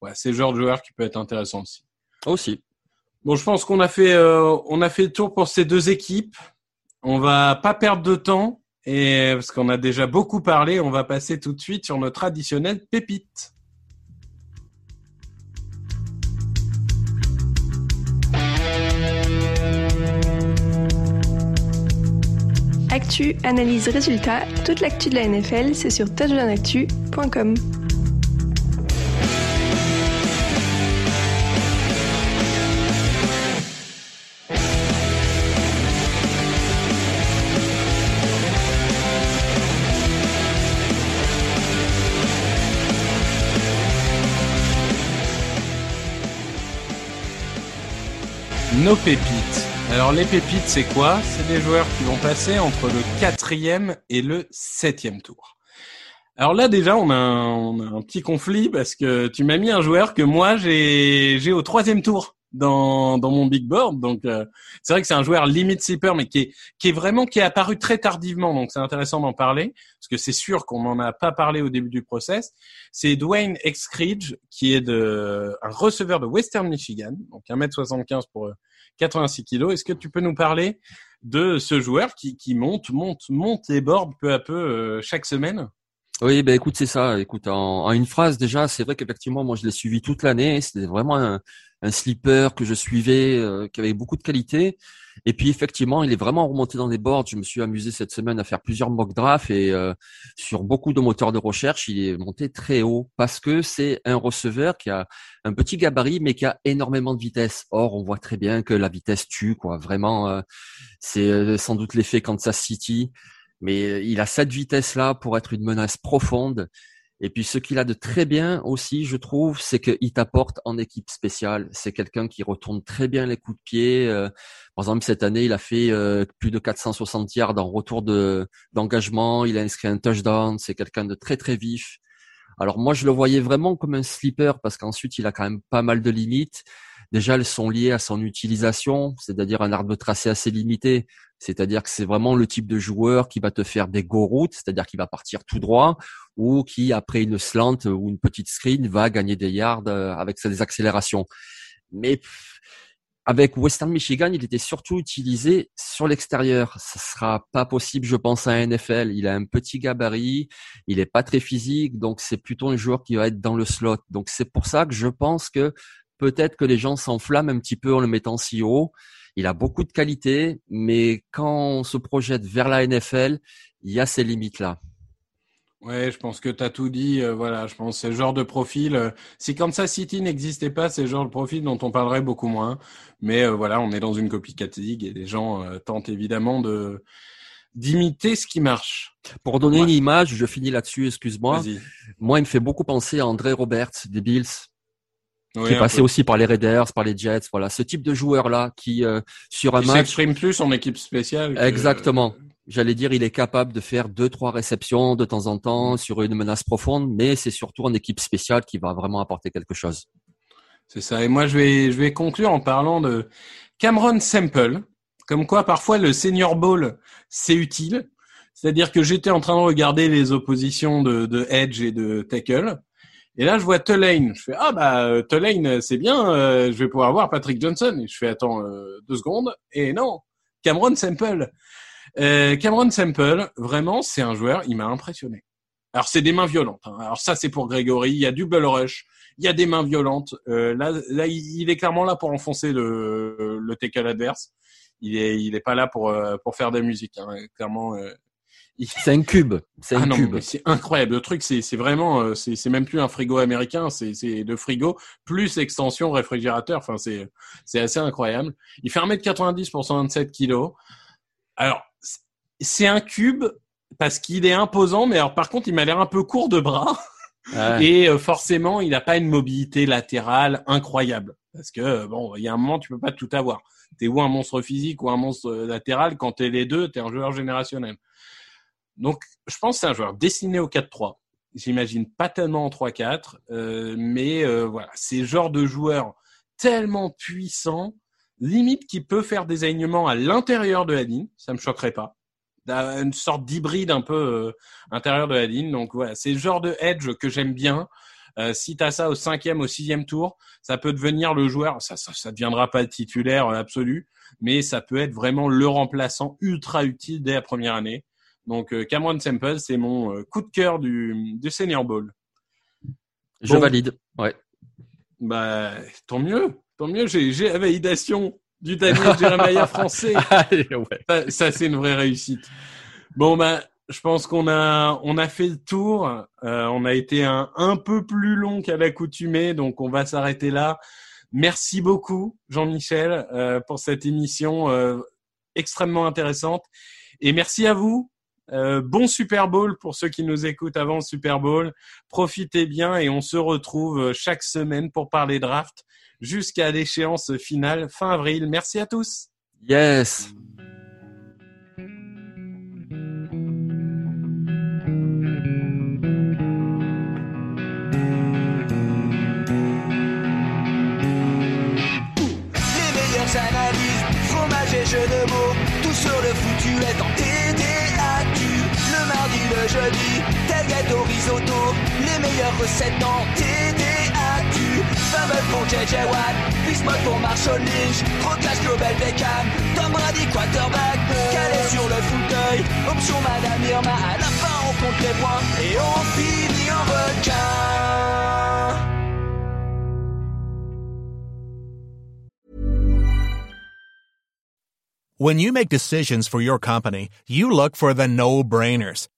ouais, c'est le genre de joueur qui peut être intéressant aussi. Aussi. Bon, je pense qu'on a fait euh, on a fait le tour pour ces deux équipes. On va pas perdre de temps et parce qu'on a déjà beaucoup parlé, on va passer tout de suite sur notre traditionnelle pépite. Actu, analyse, résultat, toute l'actu de la NFL, c'est sur touchdownactu.com. Nos pépites. Alors les pépites, c'est quoi? C'est des joueurs qui vont passer entre le quatrième et le septième tour. Alors là déjà, on a un, petit conflit parce que tu m'as mis un joueur que moi j'ai au troisième tour. dans, dans mon big board. Donc euh, c'est vrai que c'est un joueur limite sleeper, mais qui est, qui est vraiment qui est apparu très tardivement. Donc c'est intéressant d'en parler parce que c'est sûr qu'on n'en a pas parlé au début du process. C'est Dwayne Exkridge qui est de un receveur de Western Michigan, donc 1m75 pour 86 kg. Est-ce que tu peux nous parler de ce joueur qui, monte, monte, monte les boards peu à peu euh, chaque semaine? Oui, ben écoute, c'est ça. Écoute, en, en, une phrase déjà, c'est vrai qu'effectivement, moi, je l'ai suivi toute l'année. C'était vraiment un, un slipper que je suivais, euh, qui avait beaucoup de qualité. Et puis effectivement, il est vraiment remonté dans les boards. Je me suis amusé cette semaine à faire plusieurs mock drafts et euh, sur beaucoup de moteurs de recherche, il est monté très haut parce que c'est un receveur qui a un petit gabarit mais qui a énormément de vitesse. Or, on voit très bien que la vitesse tue, quoi. Vraiment, euh, c'est sans doute l'effet Kansas City, mais il a cette vitesse là pour être une menace profonde. Et puis ce qu'il a de très bien aussi, je trouve, c'est qu'il t'apporte en équipe spéciale. C'est quelqu'un qui retourne très bien les coups de pied. Euh, par exemple, cette année, il a fait euh, plus de 460 yards en retour de d'engagement. Il a inscrit un touchdown. C'est quelqu'un de très très vif. Alors moi, je le voyais vraiment comme un sleeper parce qu'ensuite, il a quand même pas mal de limites. Déjà, elles sont liées à son utilisation, c'est-à-dire un arbre tracé assez limité. C'est-à-dire que c'est vraiment le type de joueur qui va te faire des go routes, c'est-à-dire qui va partir tout droit, ou qui après une slant ou une petite screen va gagner des yards euh, avec ses accélérations. Mais avec Western Michigan, il était surtout utilisé sur l'extérieur. Ce sera pas possible, je pense, à un NFL. Il a un petit gabarit, il est pas très physique, donc c'est plutôt un joueur qui va être dans le slot. Donc c'est pour ça que je pense que peut-être que les gens s'enflamment un petit peu en le mettant si haut. Il a beaucoup de qualités, mais quand on se projette vers la NFL, il y a ces limites-là. Ouais, je pense que tu as tout dit. Euh, voilà, je pense que c'est le genre de profil. Euh, si Kansas City n'existait pas, c'est le genre de profil dont on parlerait beaucoup moins. Mais euh, voilà, on est dans une league et les gens tentent évidemment de d'imiter ce qui marche. Pour donner une image, je finis là-dessus, excuse-moi. Moi, il me fait beaucoup penser à André Roberts des Bills qui est passé aussi par les Raiders, par les Jets, voilà, ce type de joueur là qui euh, sur un il match s'exprime plus en équipe spéciale. Exactement. J'allais dire, il est capable de faire deux trois réceptions de temps en temps mm. sur une menace profonde, mais c'est surtout en équipe spéciale qui va vraiment apporter quelque chose. C'est ça. Et moi, je vais je vais conclure en parlant de Cameron Semple. Comme quoi, parfois, le senior ball, c'est utile. C'est-à-dire que j'étais en train de regarder les oppositions de, de Edge et de Tackle. Et là, je vois Tulane. Je fais ah bah Tulane, c'est bien. Euh, je vais pouvoir voir Patrick Johnson. Et je fais attends euh, deux secondes. Et non, Cameron Semple. Euh, Cameron Semple, vraiment, c'est un joueur. Il m'a impressionné. Alors c'est des mains violentes. Hein. Alors ça c'est pour Grégory. Il y a du rush. Il y a des mains violentes. Euh, là, là, il est clairement là pour enfoncer le, le tackle adverse. Il est, il est pas là pour pour faire de la musique. Hein. Clairement, c'est un cube. C'est un ah cube. C'est incroyable. Le truc, c'est vraiment, euh, c'est même plus un frigo américain, c'est de frigo plus extension réfrigérateur. Enfin, c'est assez incroyable. Il fait 1m90 pour 127 kilos. Alors, c'est un cube parce qu'il est imposant, mais alors par contre, il m'a l'air un peu court de bras. Et euh, forcément, il n'a pas une mobilité latérale incroyable. Parce que bon, il y a un moment, tu peux pas tout avoir. T'es ou un monstre physique ou un monstre latéral. Quand t'es les deux, t'es un joueur générationnel. Donc, je pense que c'est un joueur destiné au 4-3. J'imagine pas tellement en 3-4, euh, mais euh, voilà, c'est le genre de joueur tellement puissant, limite qui peut faire des alignements à l'intérieur de la ligne, ça me choquerait pas. Une sorte d'hybride un peu euh, intérieur de la ligne. Donc voilà, c'est le genre de edge que j'aime bien. Euh, si tu ça au cinquième, au sixième tour, ça peut devenir le joueur. Ça, ça, ça deviendra pas le titulaire absolu, mais ça peut être vraiment le remplaçant ultra utile dès la première année. Donc euh, Cameron Semple, c'est mon euh, coup de cœur du, du Senior Bowl. Je valide, ouais. Bah, tant mieux, tant mieux. J'ai, la validation du Daniel Jeremiah *laughs* français. Ça, c'est une vraie réussite. Bon, bah, je pense qu'on a, on a fait le tour. Euh, on a été un, un peu plus long qu'à l'accoutumée, donc on va s'arrêter là. Merci beaucoup, Jean-Michel, pour cette émission extrêmement intéressante. Et merci à vous euh, bon Super Bowl pour ceux qui nous écoutent avant le Super Bowl. Profitez bien et on se retrouve euh, chaque semaine pour parler draft jusqu'à l'échéance finale fin avril. Merci à tous. Yes. les jeux de mots. Le jeudi, tel au risotto. Les meilleures recettes en TDAQ. Fumble pour JJ Watt, pour Marshall Lynch. Trop clash Global Beckham, Tom Brady quarterback. Calé sur le fauteuil, option Madame Irma. À la fin, on compte les points et on finit en requin. When you make decisions for your company, you look for the no-brainers.